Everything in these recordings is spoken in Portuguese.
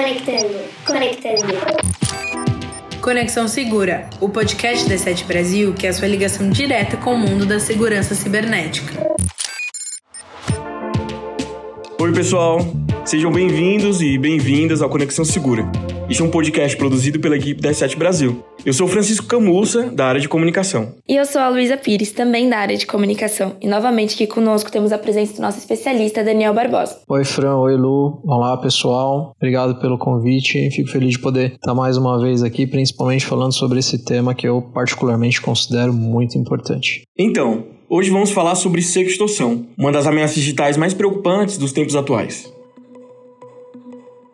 Conectando, conectando. Conexão Segura, o podcast da Sete Brasil que é a sua ligação direta com o mundo da segurança cibernética. Oi, pessoal. Sejam bem-vindos e bem-vindas ao Conexão Segura. Este é um podcast produzido pela equipe da Sete Brasil. Eu sou Francisco Camussa, da área de comunicação. E eu sou a Luísa Pires, também da área de comunicação. E novamente aqui conosco temos a presença do nosso especialista, Daniel Barbosa. Oi, Fran. Oi, Lu. Olá, pessoal. Obrigado pelo convite. Fico feliz de poder estar mais uma vez aqui, principalmente falando sobre esse tema que eu particularmente considero muito importante. Então, hoje vamos falar sobre sextorção, uma das ameaças digitais mais preocupantes dos tempos atuais.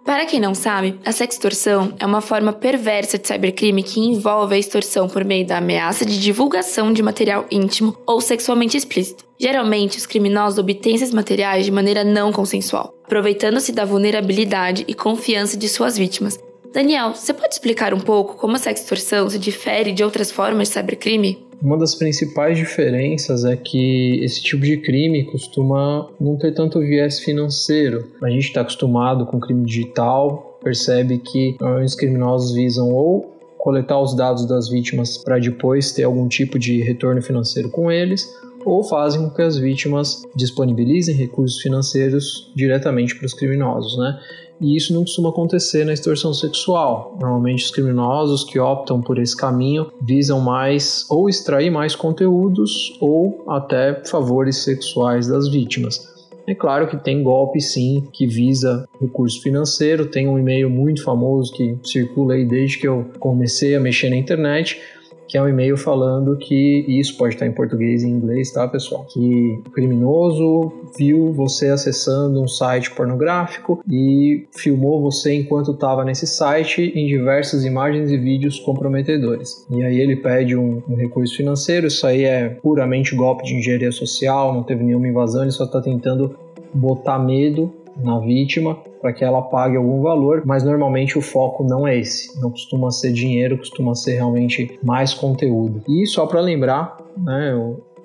Para quem não sabe, a sextorção é uma forma perversa de cybercrime que envolve a extorsão por meio da ameaça de divulgação de material íntimo ou sexualmente explícito. Geralmente, os criminosos obtêm esses materiais de maneira não consensual, aproveitando-se da vulnerabilidade e confiança de suas vítimas. Daniel, você pode explicar um pouco como a sextorção se difere de outras formas de cybercrime? Uma das principais diferenças é que esse tipo de crime costuma não ter tanto viés financeiro. A gente está acostumado com crime digital, percebe que os criminosos visam ou coletar os dados das vítimas para depois ter algum tipo de retorno financeiro com eles, ou fazem com que as vítimas disponibilizem recursos financeiros diretamente para os criminosos, né? e isso não costuma acontecer na extorsão sexual. Normalmente os criminosos que optam por esse caminho visam mais ou extrair mais conteúdos ou até favores sexuais das vítimas. É claro que tem golpe sim que visa recurso financeiro, tem um e-mail muito famoso que circula aí desde que eu comecei a mexer na internet, que é um e-mail falando que isso pode estar em português e em inglês, tá, pessoal? Que o criminoso viu você acessando um site pornográfico e filmou você enquanto estava nesse site em diversas imagens e vídeos comprometedores. E aí ele pede um, um recurso financeiro, isso aí é puramente golpe de engenharia social, não teve nenhuma invasão, ele só está tentando botar medo na vítima para que ela pague algum valor, mas normalmente o foco não é esse, não costuma ser dinheiro, costuma ser realmente mais conteúdo. E só para lembrar, né,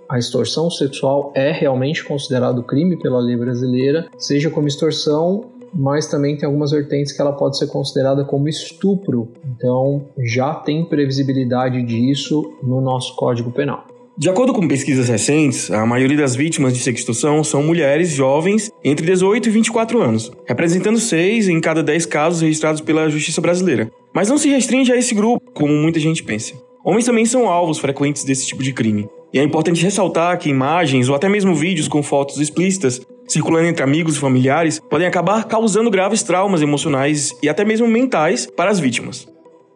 a extorsão sexual é realmente considerado crime pela lei brasileira, seja como extorsão mas também tem algumas vertentes que ela pode ser considerada como estupro. Então já tem previsibilidade disso no nosso Código Penal. De acordo com pesquisas recentes, a maioria das vítimas de sextorção são mulheres jovens entre 18 e 24 anos, representando 6 em cada 10 casos registrados pela Justiça Brasileira. Mas não se restringe a esse grupo, como muita gente pensa. Homens também são alvos frequentes desse tipo de crime. E é importante ressaltar que imagens ou até mesmo vídeos com fotos explícitas circulando entre amigos e familiares podem acabar causando graves traumas emocionais e até mesmo mentais para as vítimas.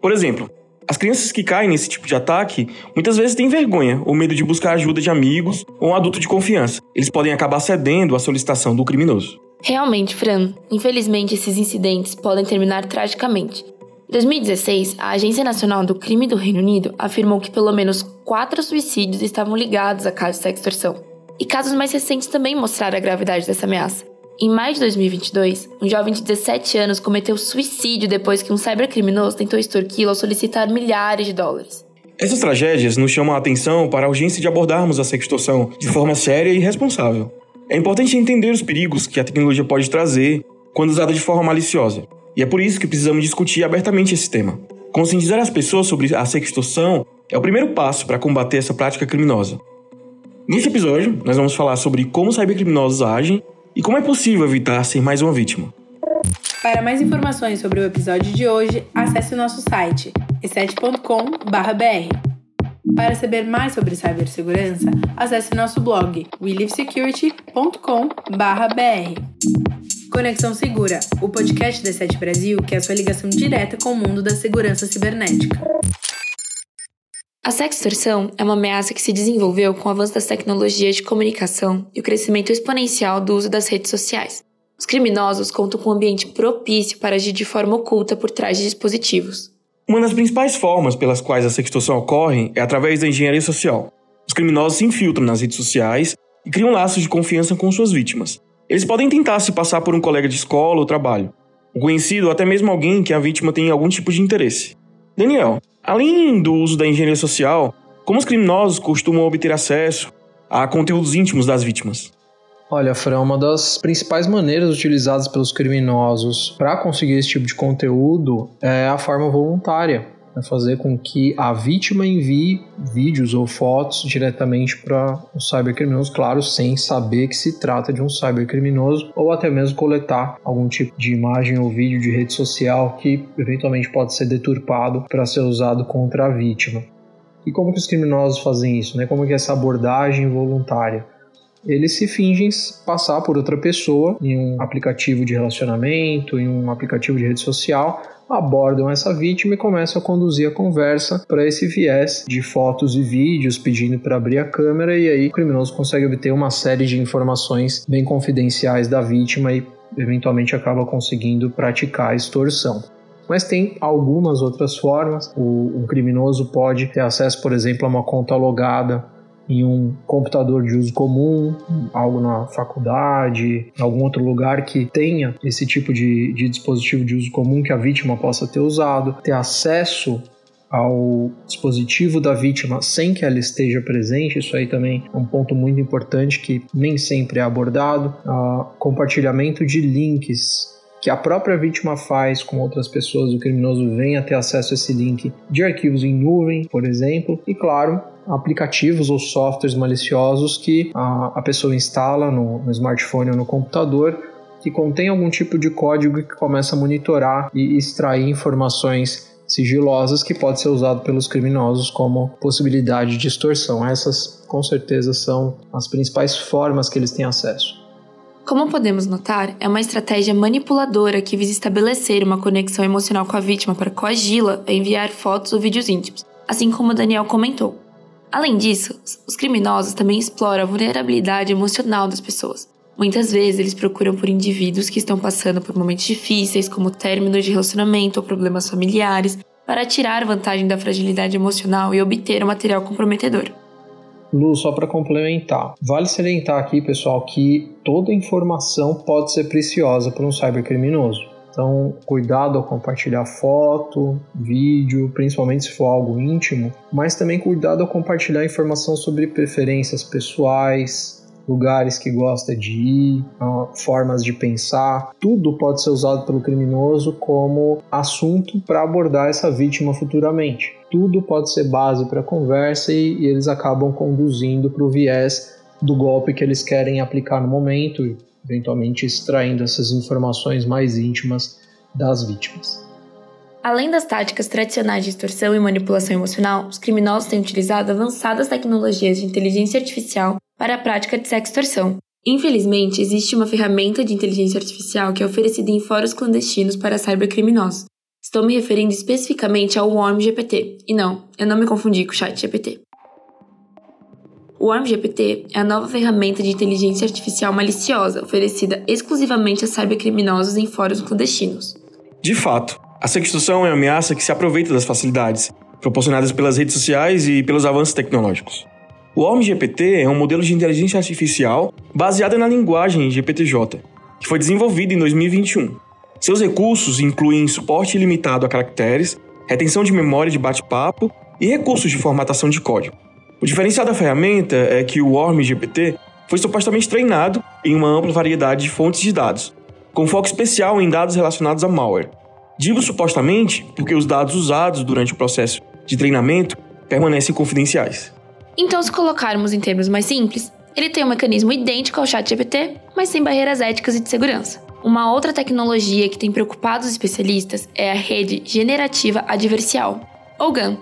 Por exemplo, as crianças que caem nesse tipo de ataque muitas vezes têm vergonha ou medo de buscar ajuda de amigos ou um adulto de confiança. Eles podem acabar cedendo à solicitação do criminoso. Realmente, Fran, infelizmente esses incidentes podem terminar tragicamente. Em 2016, a Agência Nacional do Crime do Reino Unido afirmou que pelo menos quatro suicídios estavam ligados a casos de sextorção. E casos mais recentes também mostraram a gravidade dessa ameaça. Em maio de 2022, um jovem de 17 anos cometeu suicídio depois que um cybercriminoso tentou extorquí-lo ao solicitar milhares de dólares. Essas tragédias nos chamam a atenção para a urgência de abordarmos a sextorção de forma séria e responsável. É importante entender os perigos que a tecnologia pode trazer quando usada de forma maliciosa. E é por isso que precisamos discutir abertamente esse tema. Conscientizar as pessoas sobre a sextorção é o primeiro passo para combater essa prática criminosa. Neste episódio, nós vamos falar sobre como cybercriminosos agem e como é possível evitar ser mais uma vítima? Para mais informações sobre o episódio de hoje, acesse o nosso site e7.com.br. Para saber mais sobre cibersegurança, acesse nosso blog welivesecurity.com.br. Conexão Segura, o podcast da Sete Brasil que é a sua ligação direta com o mundo da segurança cibernética. A sextorção é uma ameaça que se desenvolveu com o avanço das tecnologias de comunicação e o crescimento exponencial do uso das redes sociais. Os criminosos contam com um ambiente propício para agir de forma oculta por trás de dispositivos. Uma das principais formas pelas quais a sextorção ocorre é através da engenharia social. Os criminosos se infiltram nas redes sociais e criam laços de confiança com suas vítimas. Eles podem tentar se passar por um colega de escola ou trabalho, um conhecido ou até mesmo alguém que a vítima tem algum tipo de interesse. Daniel, Além do uso da engenharia social, como os criminosos costumam obter acesso a conteúdos íntimos das vítimas? Olha, Fran, uma das principais maneiras utilizadas pelos criminosos para conseguir esse tipo de conteúdo é a forma voluntária é fazer com que a vítima envie vídeos ou fotos diretamente para o cybercriminoso, claro, sem saber que se trata de um cybercriminoso, ou até mesmo coletar algum tipo de imagem ou vídeo de rede social que eventualmente pode ser deturpado para ser usado contra a vítima. E como que os criminosos fazem isso? Né? Como que é essa abordagem voluntária? Eles se fingem passar por outra pessoa em um aplicativo de relacionamento, em um aplicativo de rede social, abordam essa vítima e começam a conduzir a conversa para esse viés de fotos e vídeos, pedindo para abrir a câmera, e aí o criminoso consegue obter uma série de informações bem confidenciais da vítima e eventualmente acaba conseguindo praticar a extorsão. Mas tem algumas outras formas. O, criminoso pode ter acesso, por exemplo, a uma conta logada em um computador de uso comum, algo na faculdade, algum outro lugar que tenha esse tipo de, de dispositivo de uso comum que a vítima possa ter usado, ter acesso ao dispositivo da vítima sem que ela esteja presente, isso aí também é um ponto muito importante que nem sempre é abordado. Uh, compartilhamento de links que a própria vítima faz com outras pessoas, o criminoso venha ter acesso a esse link de arquivos em nuvem, por exemplo, e claro, aplicativos ou softwares maliciosos que a, a pessoa instala no, no smartphone ou no computador que contém algum tipo de código que começa a monitorar e extrair informações sigilosas que pode ser usado pelos criminosos como possibilidade de extorsão. Essas, com certeza, são as principais formas que eles têm acesso. Como podemos notar, é uma estratégia manipuladora que visa estabelecer uma conexão emocional com a vítima para coagi-la a enviar fotos ou vídeos íntimos, assim como Daniel comentou. Além disso, os criminosos também exploram a vulnerabilidade emocional das pessoas. Muitas vezes eles procuram por indivíduos que estão passando por momentos difíceis, como términos de relacionamento ou problemas familiares, para tirar vantagem da fragilidade emocional e obter um material comprometedor. Lu, só para complementar, vale salientar aqui, pessoal, que toda informação pode ser preciosa para um cybercriminoso. Então, cuidado ao compartilhar foto, vídeo, principalmente se for algo íntimo, mas também cuidado ao compartilhar informação sobre preferências pessoais, lugares que gosta de ir, formas de pensar. Tudo pode ser usado pelo criminoso como assunto para abordar essa vítima futuramente. Tudo pode ser base para conversa e, e eles acabam conduzindo para o viés do golpe que eles querem aplicar no momento eventualmente extraindo essas informações mais íntimas das vítimas. Além das táticas tradicionais de extorsão e manipulação emocional, os criminosos têm utilizado avançadas tecnologias de inteligência artificial para a prática de sextorção. Infelizmente, existe uma ferramenta de inteligência artificial que é oferecida em fóruns clandestinos para cybercriminosos. Estou me referindo especificamente ao Worm GPT. E não, eu não me confundi com o Chat GPT. O ARM-GPT é a nova ferramenta de inteligência artificial maliciosa oferecida exclusivamente a cybercriminosos em fóruns clandestinos. De fato, a sextorção é uma ameaça que se aproveita das facilidades proporcionadas pelas redes sociais e pelos avanços tecnológicos. O ARM-GPT é um modelo de inteligência artificial baseado na linguagem GPTJ, que foi desenvolvido em 2021. Seus recursos incluem suporte ilimitado a caracteres, retenção de memória de bate-papo e recursos de formatação de código. O diferencial da ferramenta é que o Worm GPT foi supostamente treinado em uma ampla variedade de fontes de dados, com foco especial em dados relacionados a malware. Digo supostamente porque os dados usados durante o processo de treinamento permanecem confidenciais. Então, se colocarmos em termos mais simples, ele tem um mecanismo idêntico ao ChatGPT, mas sem barreiras éticas e de segurança. Uma outra tecnologia que tem preocupado os especialistas é a rede generativa adversial, ou GAN,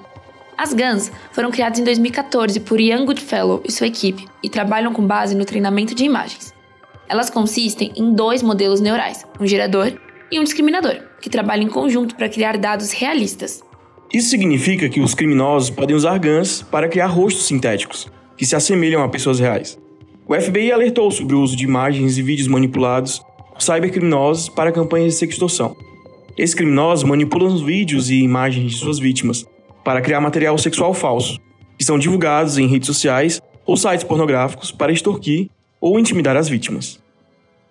as GANs foram criadas em 2014 por Ian Goodfellow e sua equipe e trabalham com base no treinamento de imagens. Elas consistem em dois modelos neurais, um gerador e um discriminador, que trabalham em conjunto para criar dados realistas. Isso significa que os criminosos podem usar GANs para criar rostos sintéticos, que se assemelham a pessoas reais. O FBI alertou sobre o uso de imagens e vídeos manipulados cybercriminosos para campanhas de sextorção. Esses criminosos manipulam os vídeos e imagens de suas vítimas para criar material sexual falso, que são divulgados em redes sociais ou sites pornográficos para extorquir ou intimidar as vítimas.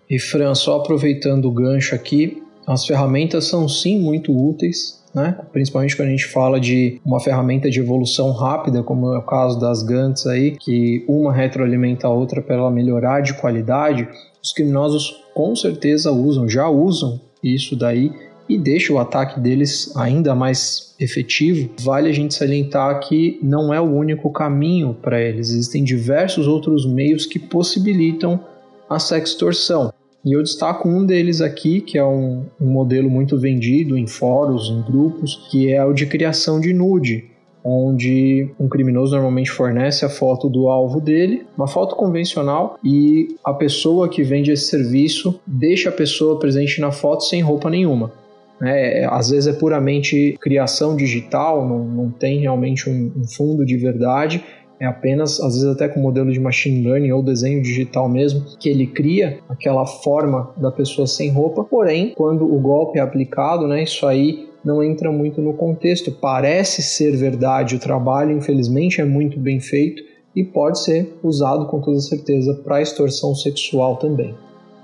E Fran, só aproveitando o gancho aqui, as ferramentas são sim muito úteis. né? principalmente quando a gente fala de uma ferramenta de evolução rápida, como é o caso das GANTs aí, que uma retroalimenta a outra para ela melhorar de qualidade, os criminosos com certeza usam, já usam isso daí e deixa o ataque deles ainda mais efetivo, vale a gente salientar que não é o único caminho para eles. Existem diversos outros meios que possibilitam a sextorção. E eu destaco um deles aqui, que é um, um modelo muito vendido em fóruns, em grupos, que é o de criação de nude onde um criminoso normalmente fornece a foto do alvo dele, uma foto convencional, e a pessoa que vende esse serviço deixa a pessoa presente na foto sem roupa nenhuma. É, às vezes é puramente criação digital, não, não tem realmente um, um fundo de verdade, é apenas, às vezes até com modelo de machine learning ou desenho digital mesmo, que ele cria aquela forma da pessoa sem roupa, porém, quando o golpe é aplicado, né, isso aí não entra muito no contexto. Parece ser verdade, o trabalho, infelizmente, é muito bem feito e pode ser usado com toda certeza para extorsão sexual também.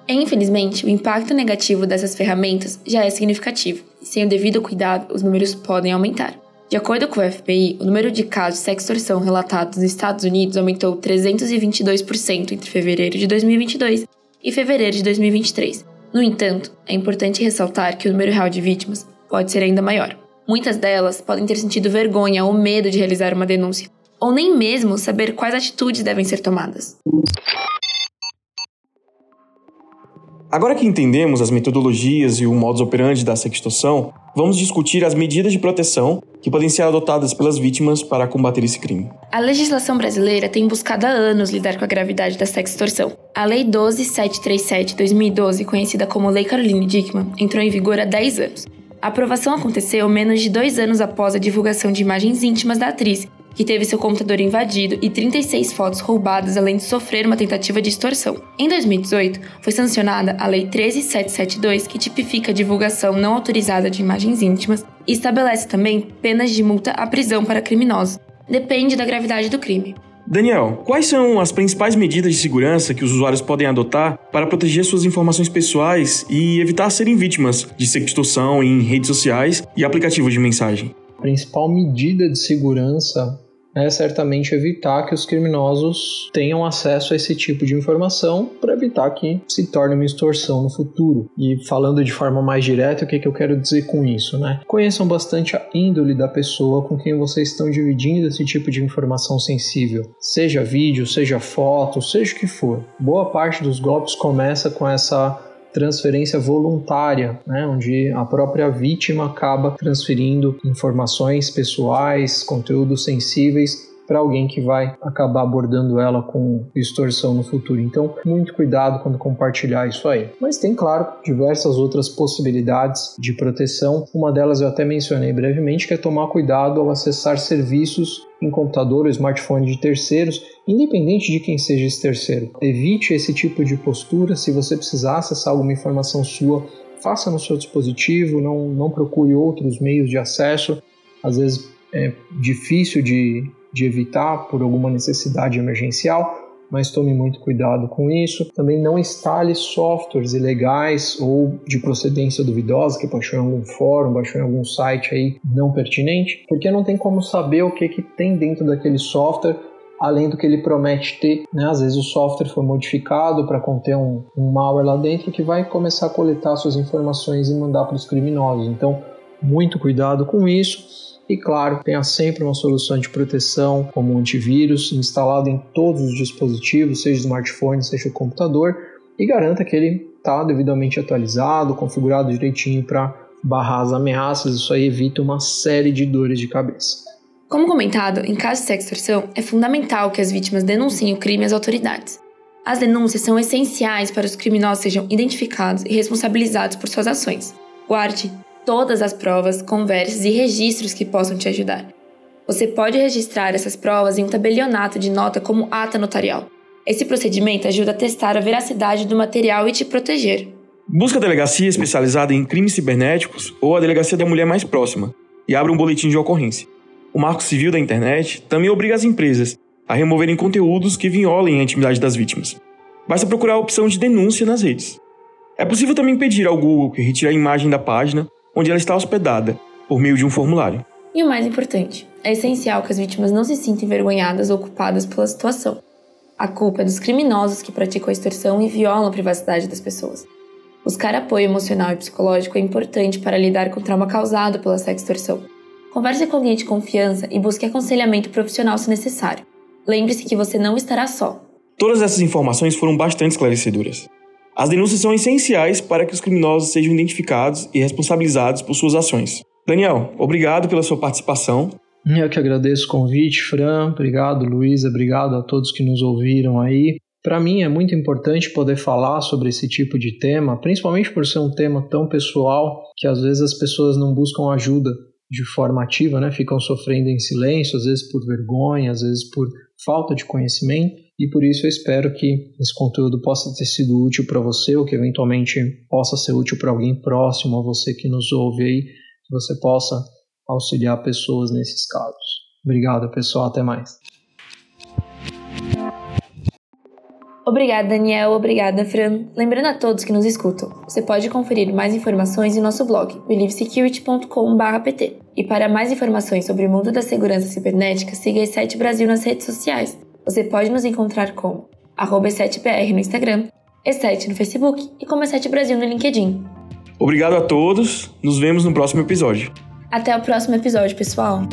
Infelizmente, o impacto negativo dessas ferramentas já é significativo, e sem o devido cuidado, os números podem aumentar. De acordo com o FBI, o número de casos de sextorção relatados nos Estados Unidos aumentou 322% entre fevereiro de 2022 e fevereiro de 2023. No entanto, é importante ressaltar que o número real de vítimas pode ser ainda maior. Muitas delas podem ter sentido vergonha ou medo de realizar uma denúncia, ou nem mesmo saber quais atitudes devem ser tomadas. Agora que entendemos as metodologias e o modus operandi da sextorção, vamos discutir as medidas de proteção que podem ser adotadas pelas vítimas para combater esse crime. A legislação brasileira tem buscado há anos lidar com a gravidade da sextorção. A Lei 12737-2012, conhecida como Lei Caroline Dickmann, entrou em vigor há 10 anos. A aprovação aconteceu menos de dois anos após a divulgação de imagens íntimas da atriz que teve seu computador invadido e 36 fotos roubadas, além de sofrer uma tentativa de extorsão. Em 2018, foi sancionada a Lei 13772, que tipifica a divulgação não autorizada de imagens íntimas e estabelece também penas de multa à prisão para criminosos. Depende da gravidade do crime. Daniel, quais são as principais medidas de segurança que os usuários podem adotar para proteger suas informações pessoais e evitar serem vítimas de sextorção em redes sociais e aplicativos de mensagem? A principal medida de segurança é certamente evitar que os criminosos tenham acesso a esse tipo de informação para evitar que se torne uma extorsão no futuro. E falando de forma mais direta, o que, que eu quero dizer com isso, né? Conheçam bastante a índole da pessoa com quem vocês estão dividindo esse tipo de informação sensível, seja vídeo, seja foto, seja o que for. Boa parte dos golpes começa com essa transferência voluntária, né, onde a própria vítima acaba transferindo informações pessoais, conteúdos sensíveis para alguém que vai acabar abordando ela com extorsão no futuro. Então, muito cuidado quando compartilhar isso aí. Mas tem, claro, diversas outras possibilidades de proteção. Uma delas eu até mencionei brevemente, que é tomar cuidado ao acessar serviços em computador ou smartphone de terceiros, independente de quem seja esse terceiro. Evite esse tipo de postura. Se você precisar acessar alguma informação sua, faça no seu dispositivo, não, não procure outros meios de acesso. Às vezes é difícil de, de evitar por alguma necessidade emergencial, mas tome muito cuidado com isso. Também não instale softwares ilegais ou de procedência duvidosa que baixou em algum fórum, baixou em algum site aí não pertinente, porque não tem como saber o que, que tem dentro daquele software além do que ele promete ter. Né? Às vezes o software foi modificado para conter um, um malware lá dentro que vai começar a coletar suas informações e mandar para os criminosos. Então, muito cuidado com isso. E claro, tenha sempre uma solução de proteção, como um antivírus, instalado em todos os dispositivos, seja smartphone, seja o computador, e garanta que ele está devidamente atualizado, configurado direitinho para barrar as ameaças. Isso aí evita uma série de dores de cabeça. Como comentado, em caso de sextorção, é fundamental que as vítimas denunciem o crime às autoridades. As denúncias são essenciais para que os criminosos sejam identificados e responsabilizados por suas ações. Guarde todas as provas, conversas e registros que possam te ajudar. Você pode registrar essas provas em um tabelionato de nota como ata notarial. Esse procedimento ajuda a testar a veracidade do material e te proteger. Busca a delegacia especializada em crimes cibernéticos ou a delegacia da mulher mais próxima e abra um boletim de ocorrência. O Marco Civil da Internet também obriga as empresas a removerem conteúdos que violem a intimidade das vítimas. Basta procurar a opção de denúncia nas redes. É possível também pedir ao Google que retire a imagem da página onde ela está hospedada, por meio de um formulário. E o mais importante, é essencial que as vítimas não se sintam envergonhadas ou culpadas pela situação. A culpa é dos criminosos que praticam a extorsão e violam a privacidade das pessoas. Buscar apoio emocional e psicológico é importante para lidar com o trauma causado pela sextorção. Converse com alguém de confiança e busque aconselhamento profissional se necessário. Lembre-se que você não estará só. Todas essas informações foram bastante esclarecedoras. As denúncias são essenciais para que os criminosos sejam identificados e responsabilizados por suas ações. Daniel, obrigado pela sua participação. Eu que agradeço o convite, Fran. Obrigado, Luísa. Obrigado a todos que nos ouviram aí. Para mim é muito importante poder falar sobre esse tipo de tema, principalmente por ser um tema tão pessoal que às vezes as pessoas não buscam ajuda de forma ativa, né? Ficam sofrendo em silêncio, às vezes por vergonha, às vezes por falta de conhecimento, e por isso eu espero que esse conteúdo possa ter sido útil para você ou que eventualmente possa ser útil para alguém próximo a você que nos ouve aí, que você possa auxiliar pessoas nesses casos. Obrigado, pessoal, até mais. Obrigada, Daniel. Obrigada, Fran. Lembrando a todos que nos escutam, você pode conferir mais informações em nosso blog, believesecurity.com.pt. E para mais informações sobre o mundo da segurança cibernética, siga a E7 Brasil nas redes sociais. Você pode nos encontrar como arroba E7BR no Instagram, E7 no Facebook e como E7 Brasil no LinkedIn. Obrigado a todos. Nos vemos no próximo episódio. Até o próximo episódio, pessoal.